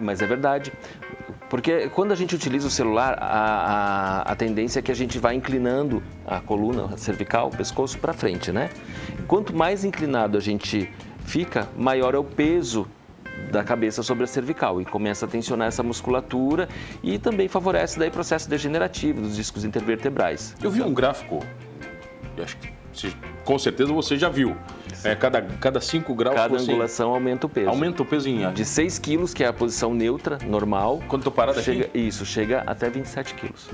Mas é verdade. Porque quando a gente utiliza o celular, a, a, a tendência é que a gente vai inclinando a coluna cervical, o pescoço para frente, né? Quanto mais inclinado a gente fica, maior é o peso da cabeça sobre a cervical e começa a tensionar essa musculatura e também favorece daí processo degenerativo dos discos intervertebrais. Eu vi um gráfico, acho que com certeza você já viu. É, cada, cada 5 graus Cada angulação aumenta o peso. Aumenta o peso em De 6 quilos, que é a posição neutra, normal. Quando estou parado chega, aqui? Isso, chega até 27 quilos.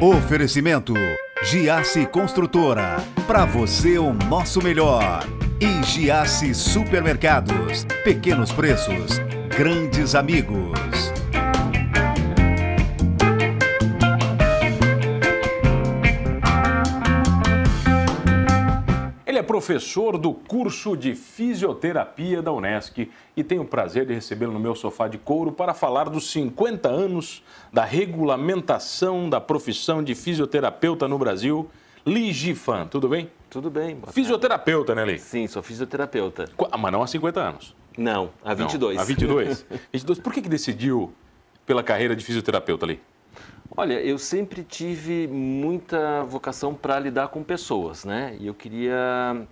Oferecimento Giasse Construtora. Para você o nosso melhor. E Giasse Supermercados. Pequenos preços, grandes amigos. Professor do curso de fisioterapia da Unesc e tenho o prazer de recebê-lo no meu sofá de couro para falar dos 50 anos da regulamentação da profissão de fisioterapeuta no Brasil. Li Gifan, tudo bem? Tudo bem. Fisioterapeuta, né, Li? Sim, sou fisioterapeuta. Ah, mas não há 50 anos. Não, há 22. Não, há 22. 22. Por que, que decidiu pela carreira de fisioterapeuta ali? Olha, eu sempre tive muita vocação para lidar com pessoas, né? E eu queria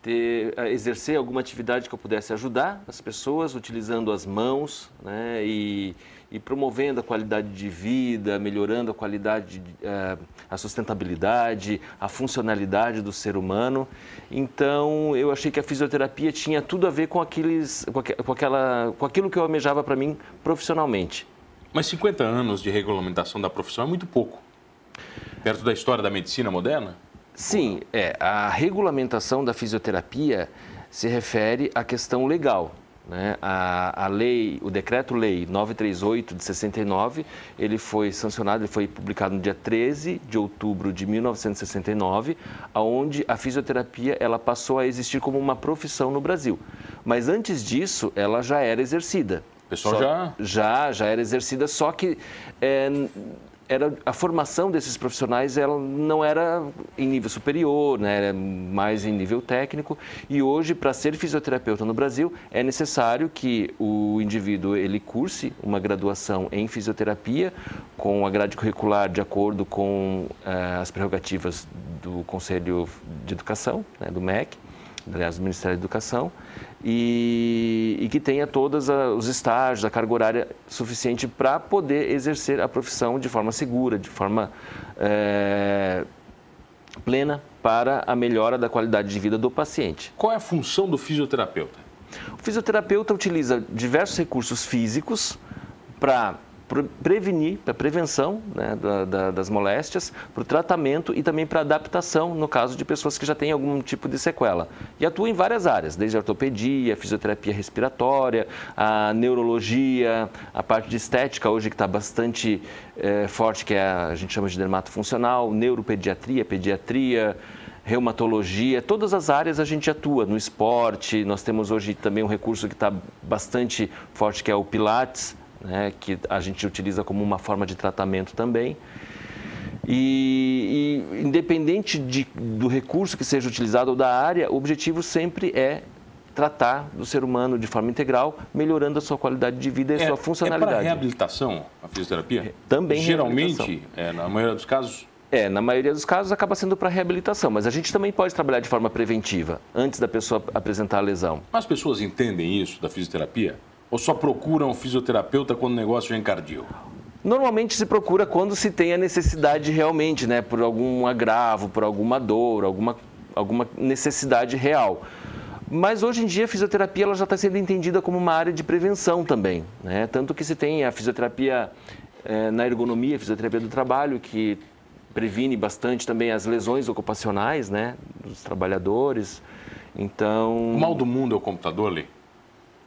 ter, eh, exercer alguma atividade que eu pudesse ajudar as pessoas utilizando as mãos, né? E, e promovendo a qualidade de vida, melhorando a qualidade, eh, a sustentabilidade, a funcionalidade do ser humano. Então, eu achei que a fisioterapia tinha tudo a ver com, aqueles, com, aquela, com aquilo que eu almejava para mim profissionalmente. Mas 50 anos de regulamentação da profissão é muito pouco. Perto da história da medicina moderna? Sim, é. A regulamentação da fisioterapia se refere à questão legal. Né? A, a lei, o decreto-lei 938 de 69, ele foi sancionado, ele foi publicado no dia 13 de outubro de 1969, aonde a fisioterapia ela passou a existir como uma profissão no Brasil. Mas antes disso, ela já era exercida pessoal só, já... Já, já era exercida, só que é, era, a formação desses profissionais ela não era em nível superior, né, era mais em nível técnico. E hoje, para ser fisioterapeuta no Brasil, é necessário que o indivíduo ele curse uma graduação em fisioterapia com a grade curricular de acordo com é, as prerrogativas do Conselho de Educação, né, do MEC, aliás, do Ministério da Educação e, e que tenha todos os estágios, a carga horária suficiente para poder exercer a profissão de forma segura, de forma é, plena para a melhora da qualidade de vida do paciente. Qual é a função do fisioterapeuta? O fisioterapeuta utiliza diversos recursos físicos para prevenir, para prevenção né, da, da, das moléstias, para o tratamento e também para adaptação no caso de pessoas que já têm algum tipo de sequela. E atua em várias áreas, desde a ortopedia, a fisioterapia respiratória, a neurologia, a parte de estética hoje que está bastante é, forte, que é a, a gente chama de dermatofuncional, neuropediatria, pediatria, reumatologia, todas as áreas a gente atua, no esporte, nós temos hoje também um recurso que está bastante forte, que é o Pilates, né, que a gente utiliza como uma forma de tratamento também. E, e independente de, do recurso que seja utilizado ou da área, o objetivo sempre é tratar do ser humano de forma integral, melhorando a sua qualidade de vida e é, sua funcionalidade. É para reabilitação a fisioterapia? É, também Geralmente, é, na maioria dos casos, é, na maioria dos casos acaba sendo para reabilitação, mas a gente também pode trabalhar de forma preventiva, antes da pessoa apresentar a lesão. As pessoas entendem isso da fisioterapia? Ou só procuram um fisioterapeuta quando o negócio já encardiu? Normalmente se procura quando se tem a necessidade realmente, né? Por algum agravo, por alguma dor, alguma, alguma necessidade real. Mas hoje em dia a fisioterapia ela já está sendo entendida como uma área de prevenção também. Né? Tanto que se tem a fisioterapia é, na ergonomia, a fisioterapia do trabalho, que previne bastante também as lesões ocupacionais né, dos trabalhadores. Então. O mal do mundo é o computador, Lê?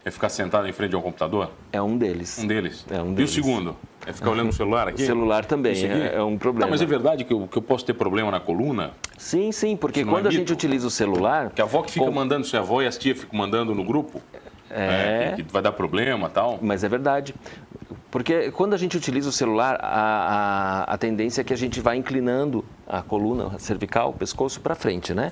É ficar sentado em frente a um computador? É um deles. Um deles. É um deles. E o segundo? É ficar olhando o celular aqui? O celular também é, é, um problema. Não, mas é verdade que eu, que eu posso ter problema na coluna? Sim, sim, porque é quando é a gente utiliza o celular... Que a avó que fica com... mandando, se a avó e as tias ficam mandando no grupo, é... é que vai dar problema tal. Mas é verdade. Porque quando a gente utiliza o celular, a, a, a tendência é que a gente vai inclinando a coluna cervical, o pescoço para frente, né?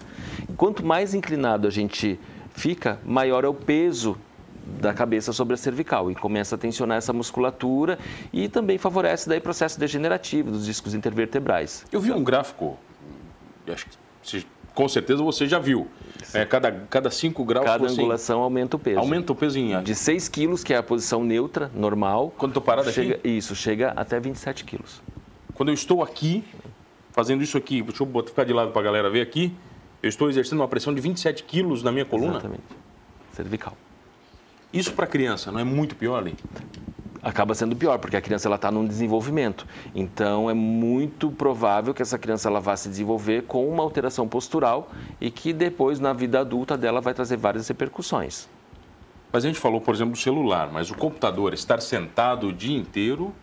Quanto mais inclinado a gente fica, maior é o peso da cabeça sobre a cervical e começa a tensionar essa musculatura e também favorece daí processo degenerativo dos discos intervertebrais. Eu vi um gráfico, acho que com certeza você já viu. É, cada, cada 5 graus Cada angulação aumenta o peso. Aumenta o peso em... De 6 quilos, que é a posição neutra, normal. Quando estou parado chega, aqui? Isso, chega até 27 quilos. Quando eu estou aqui, fazendo isso aqui, deixa eu ficar de lado para a galera ver aqui, eu estou exercendo uma pressão de 27 quilos na minha coluna? Exatamente. Cervical. Isso para criança não é muito pior, ali? acaba sendo pior, porque a criança ela está num desenvolvimento. Então é muito provável que essa criança ela vá se desenvolver com uma alteração postural e que depois na vida adulta dela vai trazer várias repercussões. Mas a gente falou, por exemplo, do celular, mas o computador estar sentado o dia inteiro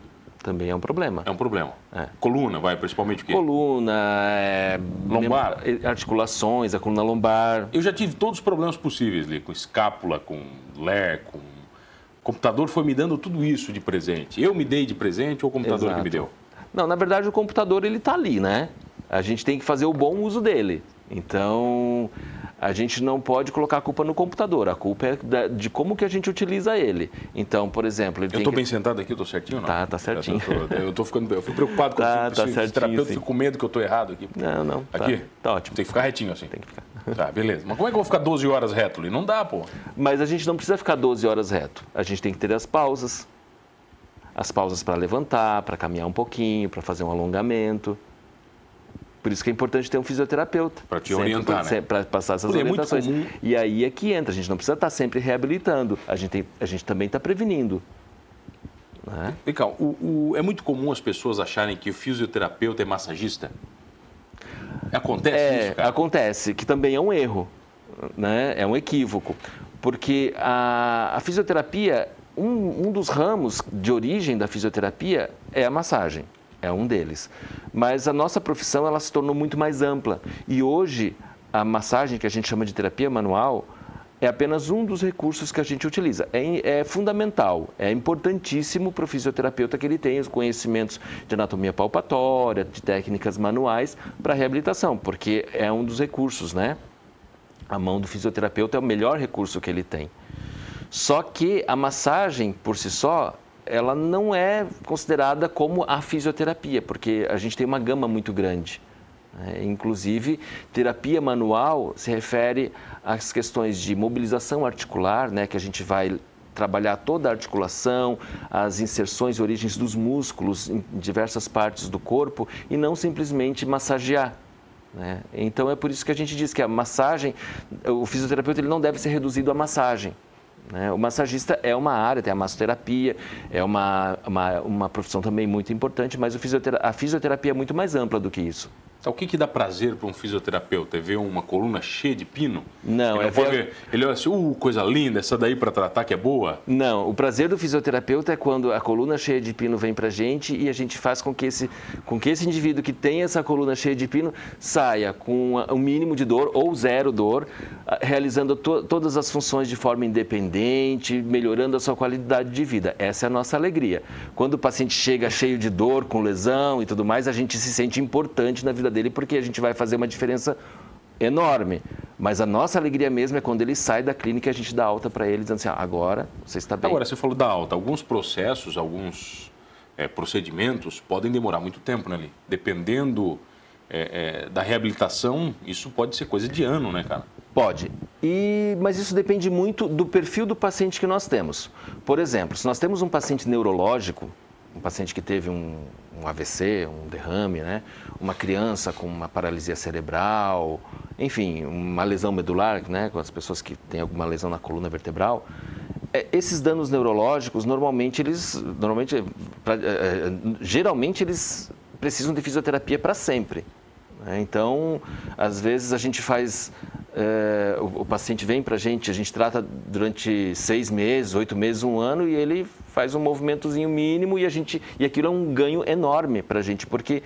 também é um problema. É um problema. É. Coluna, vai, principalmente o quê? Coluna, é, lombar, articulações, a coluna lombar. Eu já tive todos os problemas possíveis ali, com escápula, com ler, com o computador foi me dando tudo isso de presente. Eu me dei de presente ou o computador Exato. que me deu? Não, na verdade o computador ele está ali, né? A gente tem que fazer o bom uso dele. Então, a gente não pode colocar a culpa no computador, a culpa é de como que a gente utiliza ele. Então, por exemplo... eu estou que... bem sentado aqui, estou certinho não? Tá, tá certinho. Eu estou ficando, eu fico preocupado com tá, tá o terapeuta, fico com medo que eu estou errado aqui. Não, não, Aqui? Tá, tá ótimo. Tem que ficar retinho assim. Tem que ficar. Tá, beleza. Mas como é que eu vou ficar 12 horas reto ali? Não dá, pô. Mas a gente não precisa ficar 12 horas reto. A gente tem que ter as pausas. As pausas para levantar, para caminhar um pouquinho, para fazer um alongamento. Por isso que é importante ter um fisioterapeuta. Para te orientar, né? Para passar essas Porque orientações. É e aí é que entra. A gente não precisa estar sempre reabilitando. A gente, tem, a gente também está prevenindo. Né? Legal. O, o, é muito comum as pessoas acharem que o fisioterapeuta é massagista? Acontece é, isso, cara? Acontece, que também é um erro, né? é um equívoco. Porque a, a fisioterapia, um, um dos ramos de origem da fisioterapia é a massagem é um deles. Mas a nossa profissão ela se tornou muito mais ampla e hoje a massagem que a gente chama de terapia manual é apenas um dos recursos que a gente utiliza. É, é fundamental, é importantíssimo para o fisioterapeuta que ele tenha os conhecimentos de anatomia palpatória, de técnicas manuais para reabilitação, porque é um dos recursos, né? A mão do fisioterapeuta é o melhor recurso que ele tem. Só que a massagem por si só, ela não é considerada como a fisioterapia, porque a gente tem uma gama muito grande. Né? Inclusive, terapia manual se refere às questões de mobilização articular, né, que a gente vai trabalhar toda a articulação, as inserções e origens dos músculos em diversas partes do corpo e não simplesmente massagear. Né? Então é por isso que a gente diz que a massagem, o fisioterapeuta ele não deve ser reduzido à massagem. Né? O massagista é uma área, tem a massoterapia, é uma, uma, uma profissão também muito importante, mas a fisioterapia é muito mais ampla do que isso. Então, o que, que dá prazer para um fisioterapeuta? É ver uma coluna cheia de pino? Não, ele é ver... ver... Ele olha assim, uh, coisa linda, essa daí para tratar que é boa? Não, o prazer do fisioterapeuta é quando a coluna cheia de pino vem para a gente e a gente faz com que, esse, com que esse indivíduo que tem essa coluna cheia de pino saia com um mínimo de dor ou zero dor, realizando to todas as funções de forma independente, melhorando a sua qualidade de vida. Essa é a nossa alegria. Quando o paciente chega cheio de dor, com lesão e tudo mais, a gente se sente importante na vida dele, porque a gente vai fazer uma diferença enorme. Mas a nossa alegria mesmo é quando ele sai da clínica e a gente dá alta para ele, dizendo assim, ah, agora você está bem. Agora, você falou da alta. Alguns processos, alguns é, procedimentos podem demorar muito tempo, né, ali. Dependendo é, é, da reabilitação, isso pode ser coisa de ano, né, cara? Pode. E, mas isso depende muito do perfil do paciente que nós temos. Por exemplo, se nós temos um paciente neurológico, um paciente que teve um, um, AVC, um derrame, né? uma criança com uma paralisia cerebral, enfim, uma lesão medular, né? com as pessoas que têm alguma lesão na coluna vertebral, é, esses danos neurológicos, normalmente eles, normalmente, pra, é, é geralmente eles precisam de fisioterapia para sempre. Né? Então, às vezes a gente faz é, o, o, paciente vem para a gente, a gente trata durante seis meses, oito meses, um ano e ele faz um movimentozinho mínimo e a gente e aquilo é um ganho enorme para a gente porque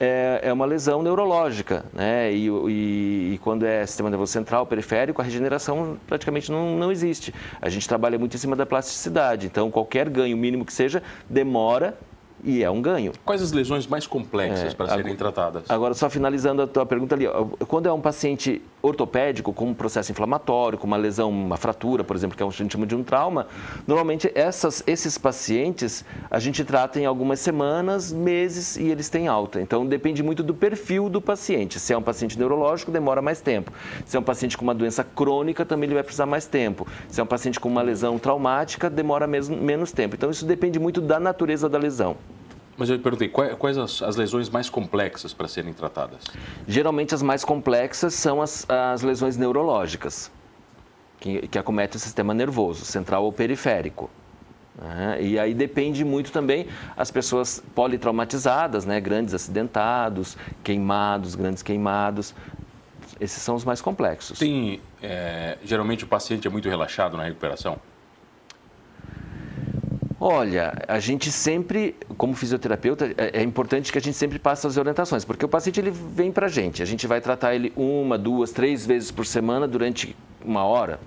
é, é, uma lesão neurológica, né? E, e, e, quando é sistema nervoso central, periférico, a regeneração praticamente não, não existe. A gente trabalha muito em cima da plasticidade, então qualquer ganho mínimo que seja demora e é um ganho. Quais as lesões mais complexas é, para serem agora, tratadas? Agora, só finalizando a tua pergunta ali, quando é um paciente ortopédico, com um processo inflamatório, com uma lesão, uma fratura, por exemplo, que é gente chama de um trauma, normalmente essas, esses pacientes a gente trata em algumas semanas, meses e eles têm alta. Então, depende muito do perfil do paciente. Se é um paciente neurológico, demora mais tempo. Se é um paciente com uma doença crônica, também ele vai precisar mais tempo. Se é um paciente com uma lesão traumática, demora mesmo, menos tempo. Então, isso depende muito da natureza da lesão. Mas eu perguntei, quais as, as lesões mais complexas para serem tratadas? Geralmente as mais complexas são as, as lesões neurológicas, que, que acometem o sistema nervoso, central ou periférico. Né? E aí depende muito também as pessoas politraumatizadas, né? grandes acidentados, queimados, grandes queimados. Esses são os mais complexos. Tem, é, geralmente o paciente é muito relaxado na recuperação? Olha, a gente sempre, como fisioterapeuta, é, é, importante que a gente sempre passe as orientações, porque o paciente ele vem para a gente, a gente vai tratar ele uma, duas, três vezes por semana durante uma hora,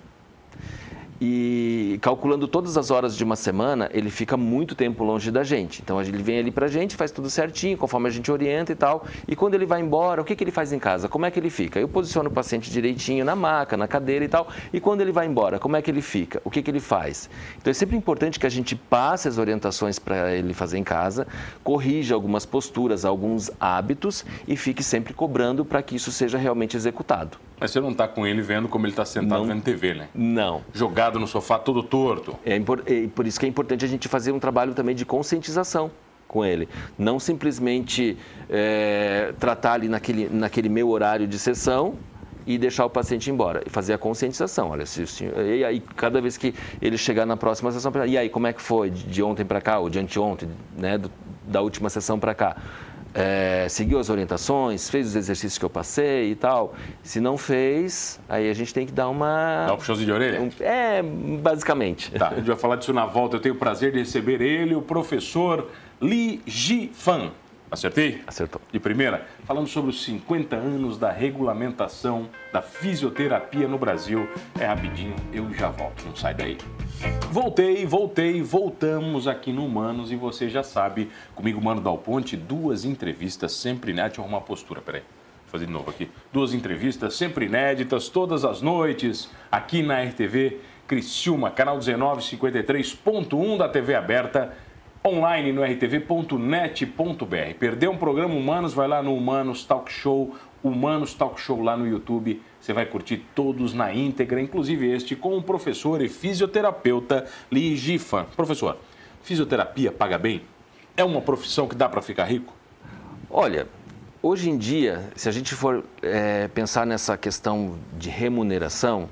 e calculando todas as horas de uma semana, ele fica muito tempo longe da gente. Então ele vem ali para a gente, faz tudo certinho, conforme a gente orienta e tal. E quando ele vai embora, o que, que ele faz em casa? Como é que ele fica? Eu posiciono o paciente direitinho na maca, na cadeira e tal. E quando ele vai embora, como é que ele fica? O que, que ele faz? Então é sempre importante que a gente passe as orientações para ele fazer em casa, corrija algumas posturas, alguns hábitos e fique sempre cobrando para que isso seja realmente executado. Mas você não está com ele vendo como ele está sentado não, vendo TV, né? Não. Jogado no sofá todo torto. É, é por isso que é importante a gente fazer um trabalho também de conscientização com ele. Não simplesmente é, tratar ali naquele, naquele meu horário de sessão e deixar o paciente embora. E fazer a conscientização. Olha, se, se, e aí, cada vez que ele chegar na próxima sessão, e aí, como é que foi de ontem para cá, ou de anteontem, né, do, da última sessão para cá? É, seguiu as orientações, fez os exercícios que eu passei e tal. Se não fez, aí a gente tem que dar uma. Dá um puxãozinho de orelha? Um, é, basicamente. Tá, a gente vai falar disso na volta. Eu tenho o prazer de receber ele, o professor Li Ji-fan. Acertei? Acertou. De primeira, falando sobre os 50 anos da regulamentação da fisioterapia no Brasil. É rapidinho, eu já volto, não sai daí. Voltei, voltei, voltamos aqui no Humanos e você já sabe, comigo, Mano Dal Ponte, duas entrevistas sempre inéditas. Deixa eu arrumar a postura, peraí. Vou fazer de novo aqui. Duas entrevistas sempre inéditas, todas as noites, aqui na RTV Criciúma, canal 1953.1 da TV aberta online no rtv.net.br. Perdeu um programa Humanos? Vai lá no Humanos Talk Show, Humanos Talk Show lá no YouTube. Você vai curtir todos na íntegra, inclusive este com o professor e fisioterapeuta Li Gifan. Professor, fisioterapia paga bem? É uma profissão que dá para ficar rico? Olha, hoje em dia, se a gente for é, pensar nessa questão de remuneração,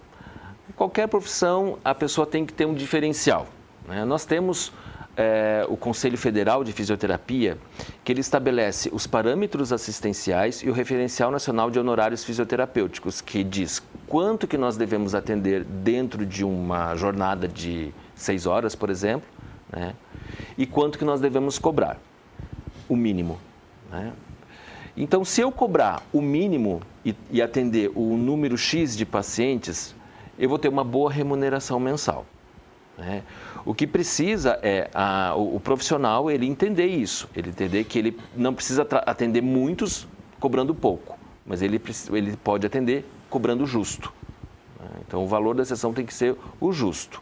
qualquer profissão a pessoa tem que ter um diferencial. Né? Nós temos é, o Conselho Federal de Fisioterapia, que ele estabelece os parâmetros assistenciais e o referencial nacional de honorários fisioterapêuticos, que diz quanto que nós devemos atender dentro de uma jornada de seis horas, por exemplo, né? e quanto que nós devemos cobrar, o mínimo. Né? Então, se eu cobrar o mínimo e, e atender o número X de pacientes, eu vou ter uma boa remuneração mensal. Né? O que precisa é a, o, o, profissional ele entender isso, ele entender que ele não precisa atender muitos cobrando pouco, mas ele, ele pode atender cobrando justo. Né? Então o valor da sessão tem que ser o justo,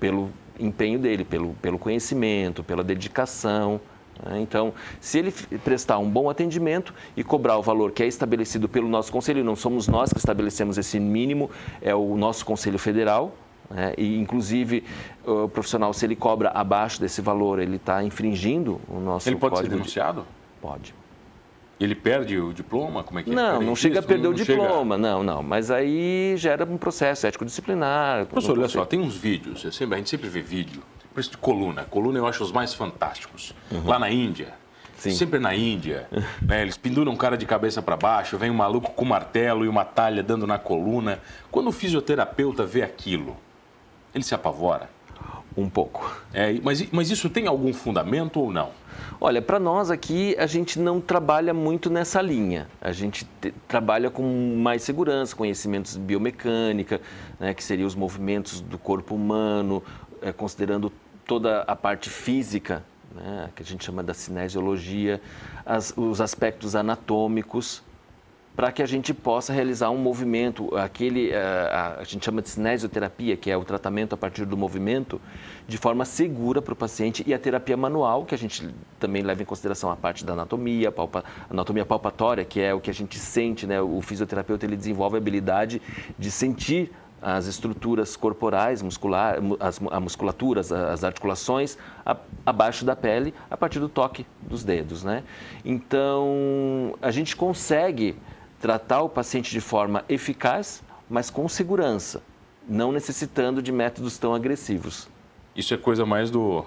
pelo empenho dele, pelo, pelo conhecimento, pela dedicação. Né? Então, se ele prestar um bom atendimento e cobrar o valor que é estabelecido pelo nosso conselho, não somos nós que estabelecemos esse mínimo, é o nosso conselho federal, né? E, inclusive, o profissional, se ele cobra abaixo desse valor, ele está infringindo o nosso Ele pode ser denunciado? De... Pode. Ele perde o diploma? Como é que é? Não, não chega a perder não, o diploma, chega... não, não. Mas aí gera um processo ético-disciplinar. Professor, olha só, tem uns vídeos, sempre, a gente sempre vê vídeo, preço de coluna. Coluna eu acho os mais fantásticos. Uhum. Lá na Índia, Sim. Sempre na Índia, né, eles penduram um cara de cabeça para baixo, vem um maluco com martelo e uma talha dando na coluna. Quando o fisioterapeuta vê aquilo, ele se apavora? Um pouco. É, mas, mas isso tem algum fundamento ou não? Olha, para nós aqui, a gente não trabalha muito nessa linha. A gente te, trabalha com mais segurança, conhecimentos de biomecânica, né, que seriam os movimentos do corpo humano, é, considerando toda a parte física, né, que a gente chama da cinesiologia, as, os aspectos anatômicos, para que a gente possa realizar um movimento, aquele a, eh, a, a, gente chama de cinesioterapia, que é o tratamento a partir do movimento, de forma segura para o paciente, e a terapia manual, que a gente também leva em consideração a parte da anatomia, palpa, anatomia palpatória, que é o que a gente sente, né? O fisioterapeuta ele desenvolve a habilidade de sentir as estruturas corporais, muscular, as, a musculatura, as, as articulações a, abaixo da pele a partir do toque dos dedos, né? Então, a gente consegue tratar o paciente de forma eficaz, mas com segurança, não necessitando de métodos tão agressivos. Isso é coisa mais do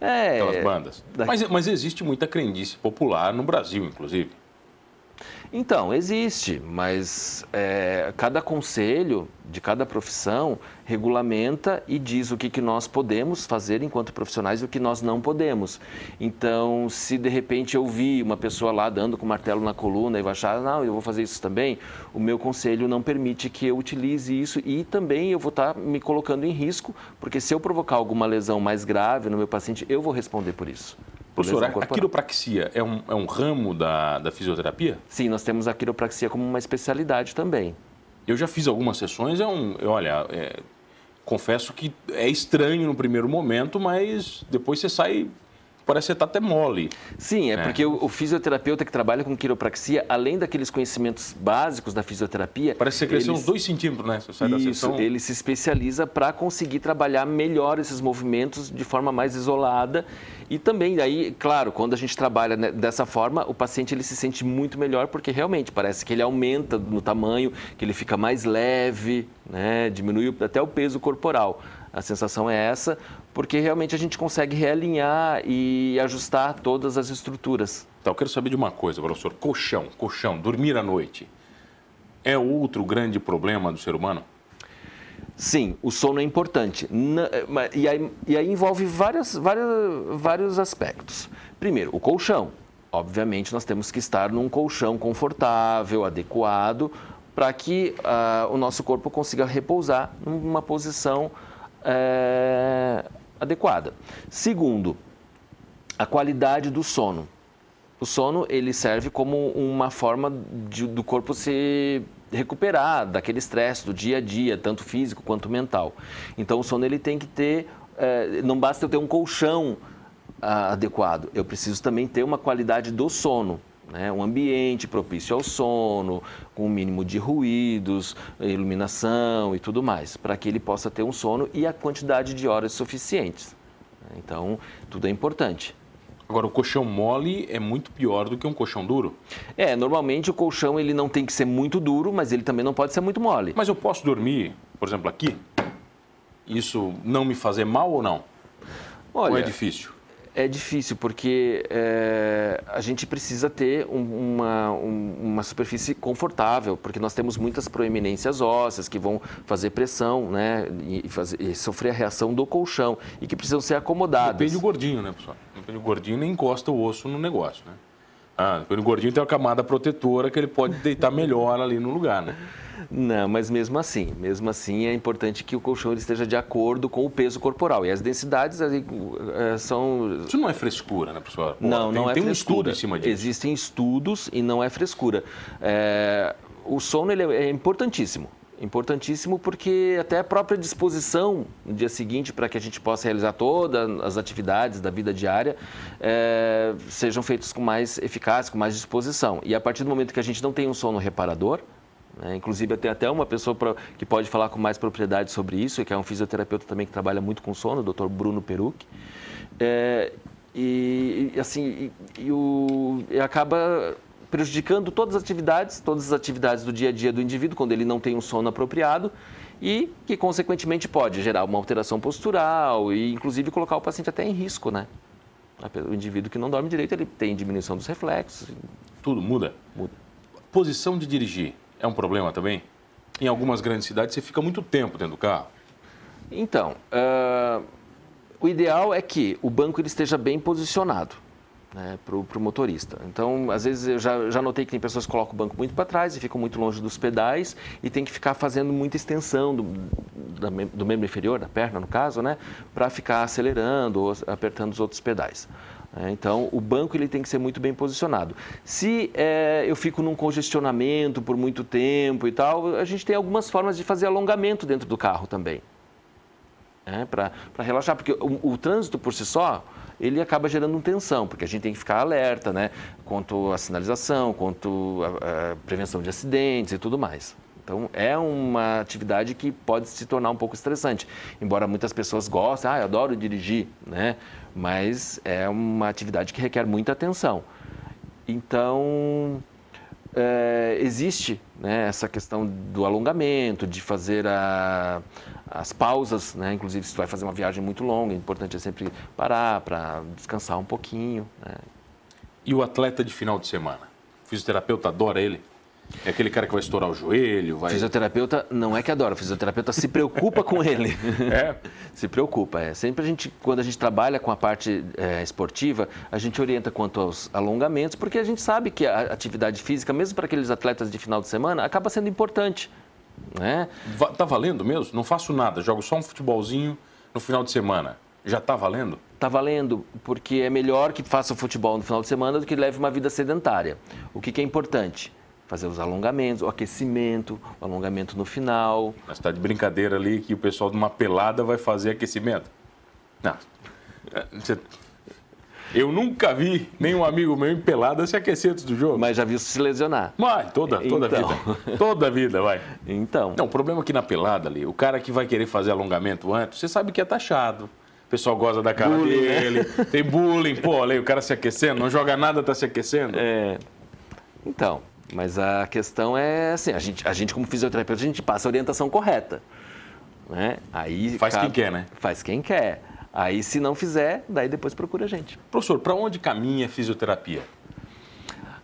é, bandas. Da... Mas, mas existe muita crendice popular no Brasil, inclusive. Então, existe, mas é, cada conselho de cada profissão regulamenta e diz o que, que nós podemos fazer enquanto profissionais e o que nós não podemos. Então, se de repente eu vi uma pessoa lá dando com martelo na coluna e vai achar, não, eu vou fazer isso também, o meu conselho não permite que eu utilize isso e também eu vou estar me colocando em risco, porque se eu provocar alguma lesão mais grave no meu paciente, eu vou responder por isso. Professor, a quiropraxia é um, é um ramo da, da fisioterapia? Sim, nós temos a quiropraxia como uma especialidade também. Eu já fiz algumas sessões, é um, olha, é, confesso que é estranho no primeiro momento, mas depois você sai parece que está até mole. Sim, é, é. porque o, o, fisioterapeuta que trabalha com quiropraxia, além daqueles conhecimentos básicos da fisioterapia... Parece que você cresceu uns dois centímetros, né? Você sai isso, da sessão... ele se especializa para conseguir trabalhar melhor esses movimentos de forma mais isolada e também, aí, claro, quando a gente trabalha dessa forma, o paciente ele se sente muito melhor porque realmente parece que ele aumenta no tamanho, que ele fica mais leve, né? diminui até o peso corporal. A sensação é essa, porque realmente a gente consegue realinhar e ajustar todas as estruturas. Então, eu quero saber de uma coisa, professor. Colchão, colchão, dormir à noite, é outro grande problema do ser humano? Sim, o sono é importante. E aí, e aí envolve várias, várias, vários aspectos. Primeiro, o colchão. Obviamente, nós temos que estar num colchão confortável, adequado, para que uh, o nosso corpo consiga repousar numa posição é, adequada. Segundo, a qualidade do sono. O sono ele serve como uma forma de, do corpo se recuperar daquele estresse do dia a dia, tanto físico quanto mental. Então o sono ele tem que ter, é, não basta eu ter um colchão ah, adequado, eu preciso também ter uma qualidade do sono. Né? Um ambiente propício ao sono, com o um mínimo de ruídos, iluminação e tudo mais, para que ele possa ter um sono e a quantidade de horas suficientes. Então, tudo é importante. Agora, o colchão mole é muito pior do que um colchão duro? É, normalmente o colchão ele não tem que ser muito duro, mas ele também não pode ser muito mole. Mas eu posso dormir, por exemplo, aqui? Isso não me fazer mal ou não? Olha, ou é difícil? É difícil porque é, a gente precisa ter um, uma, um, uma superfície confortável, porque nós temos muitas proeminências ósseas que vão fazer pressão né, e, fazer, e sofrer a reação do colchão e que precisam ser acomodadas. Depende do gordinho, né, pessoal? Depende do gordinho, nem encosta o osso no negócio, né? Ah, do gordinho tem uma camada protetora que ele pode deitar melhor ali no lugar, né? Não, mas mesmo assim, mesmo assim é importante que o colchão esteja de acordo com o peso corporal. E as densidades é, são. Isso não é frescura, né, professor? Pô, não, tem, não é tem frescura. um estudo em cima disso. Existem estudos e não é frescura. É, o sono ele é importantíssimo. Importantíssimo porque até a própria disposição no dia seguinte para que a gente possa realizar todas as atividades da vida diária é, sejam feitas com mais eficácia, com mais disposição. E a partir do momento que a gente não tem um sono reparador, né? Inclusive, tem até uma pessoa pra, que pode falar com mais propriedade sobre isso, que é um fisioterapeuta também que trabalha muito com sono, o Dr. Bruno Peruc. É, e, assim, e, e, o, e acaba prejudicando todas as atividades, todas as atividades do dia a dia do indivíduo, quando ele não tem um sono apropriado e que, consequentemente, pode gerar uma alteração postural e, inclusive, colocar o paciente até em risco, né? O indivíduo que não dorme direito, ele tem diminuição dos reflexos. Tudo muda? Muda. Posição de dirigir é um problema também? Em algumas grandes cidades você fica muito tempo dentro do carro. Então, uh, O ideal é que o banco ele esteja bem posicionado né, para o motorista. Então, às vezes, eu já, já notei que tem pessoas que colocam o banco muito para trás e ficam muito longe dos pedais e tem que ficar fazendo muita extensão do, do membro inferior, da perna, no caso, né, para ficar acelerando ou apertando os outros pedais. É, então, o banco ele tem que ser muito bem posicionado. Se é, eu fico num congestionamento por muito tempo e tal, a gente tem algumas formas de fazer alongamento dentro do carro também. É, para relaxar, porque o, o, trânsito por si só, ele acaba gerando tensão, porque a gente tem que ficar alerta, né? Quanto à sinalização, quanto à prevenção de acidentes e tudo mais. Então, é uma atividade que pode se tornar um pouco estressante. Embora muitas pessoas gostem, ah, eu adoro dirigir, né? Mas é uma atividade que requer muita atenção. Então, é, existe né, essa questão do alongamento, de fazer a, as pausas, né? inclusive se vai fazer uma viagem muito longa, é importante é sempre parar para descansar um pouquinho. Né? E o atleta de final de semana? O fisioterapeuta adora ele? É aquele cara que vai estourar o joelho, vai... Fisioterapeuta não é que adora, o fisioterapeuta se preocupa com ele. É? se preocupa, é. Sempre a gente, quando a gente trabalha com a parte é, esportiva, a gente orienta quanto aos alongamentos, porque a gente sabe que a atividade física, mesmo para aqueles atletas de final de semana, acaba sendo importante. Né? Tá valendo mesmo? Não faço nada, jogo só um futebolzinho no final de semana. Já está valendo? Está valendo, porque é melhor que faça futebol no final de semana do que leve uma vida sedentária. O que, que é importante? Fazer os alongamentos, o aquecimento, o alongamento no final. Mas está de brincadeira ali que o pessoal de uma pelada vai fazer aquecimento? Não. É, eu nunca vi nenhum amigo meu em pelada se aquecer antes do jogo. Mas já viu se lesionar. Vai, toda, toda então... vida. Toda vida, vai. Então. Não, o problema é que na pelada ali, o cara que vai querer fazer alongamento antes, você sabe que é taxado. O pessoal gosta da cara bullying, né? dele, né? tem bullying, pô, ali, o cara se aquecendo, não joga nada, tá se aquecendo. É. Então, mas a questão é assim, a gente, a gente como fisioterapeuta, a gente passa a orientação correta. Né? Aí, faz quem quer, né? Faz quem quer. Aí, se não fizer, daí depois procura a gente. Professor, para onde caminha a fisioterapia?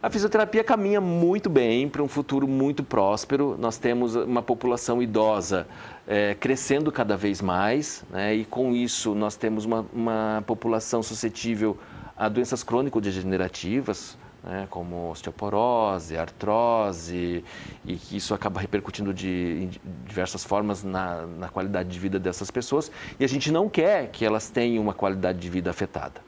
A fisioterapia caminha muito bem para um futuro muito próspero. Nós temos uma população idosa é, crescendo cada vez mais, né? e com isso nós temos uma, uma população suscetível a doenças crônico-degenerativas, né, como osteoporose, artrose, e que isso acaba repercutindo de, de diversas formas na, na qualidade de vida dessas pessoas, e a gente não quer que elas tenham uma qualidade de vida afetada.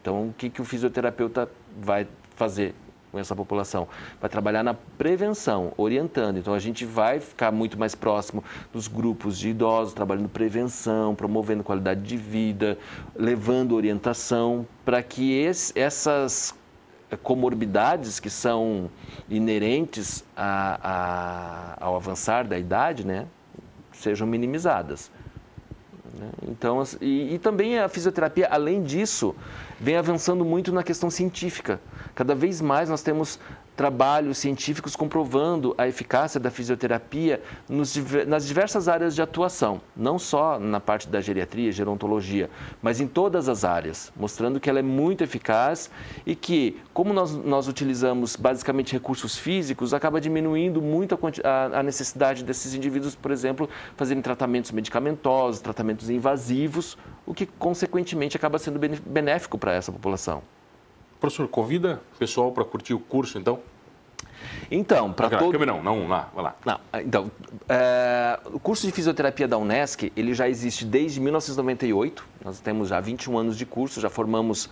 Então, o que, que o fisioterapeuta vai fazer com essa população? Vai trabalhar na prevenção, orientando. Então, a gente vai ficar muito mais próximo dos grupos de idosos, trabalhando prevenção, promovendo qualidade de vida, levando orientação para que esse, essas comorbidades que são inerentes a, a, ao avançar da idade, né, sejam minimizadas. Né. Então, e, e, também a fisioterapia, além disso, vem avançando muito na questão científica. Cada vez mais nós temos trabalhos científicos comprovando a eficácia da fisioterapia nos, nas diversas áreas de atuação, não só na parte da geriatria, gerontologia, mas em todas as áreas, mostrando que ela é muito eficaz e que, como nós, nós utilizamos basicamente recursos físicos, acaba diminuindo muito a, a necessidade desses indivíduos, por exemplo, fazerem tratamentos medicamentosos, tratamentos invasivos, o que, consequentemente, acaba sendo benéfico para essa população. Professor, convida o pessoal para curtir o curso, então? Então, para todo... Não, não, lá, vai lá. Não, então, é... o curso de fisioterapia da Unesc, ele já existe desde 1998. Nós temos já 21 anos de curso, já formamos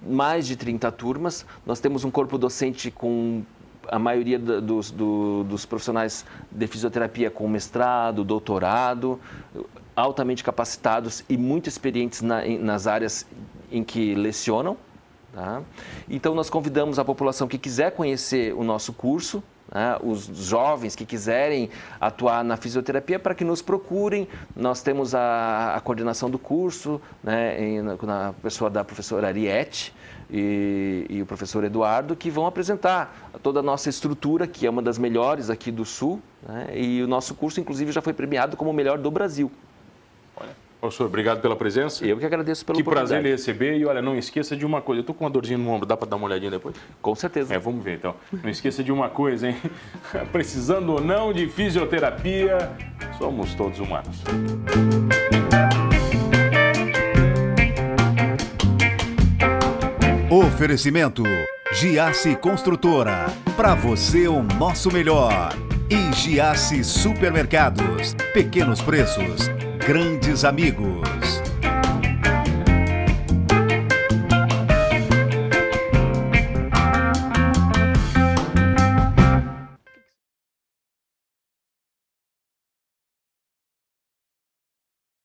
mais de 30 turmas. Nós temos um corpo docente com a maioria dos, do, dos profissionais de fisioterapia com mestrado, doutorado, altamente capacitados e muito experientes na, nas áreas em que lecionam. Tá? Então, nós convidamos a população que quiser conhecer o nosso curso, né, os jovens que quiserem atuar na fisioterapia, para que nos procurem. Nós temos a, a coordenação do curso, né, em, na pessoa da professora Ariete e, e, o professor Eduardo, que vão apresentar toda a nossa estrutura, que é uma das melhores aqui do Sul. Né, e o nosso curso, inclusive, já foi premiado como o melhor do Brasil. Professor, obrigado pela presença. Eu que agradeço pelo Que prazer lhe receber. E olha, não esqueça de uma coisa. Eu estou com uma dorzinha no ombro, dá para dar uma olhadinha depois? Com certeza. É, vamos ver então. Não esqueça de uma coisa, hein? Precisando ou não de fisioterapia, somos todos humanos. Oferecimento Giasse Construtora. Para você o nosso melhor. E Giasse Supermercados. Pequenos preços, grandes amigos.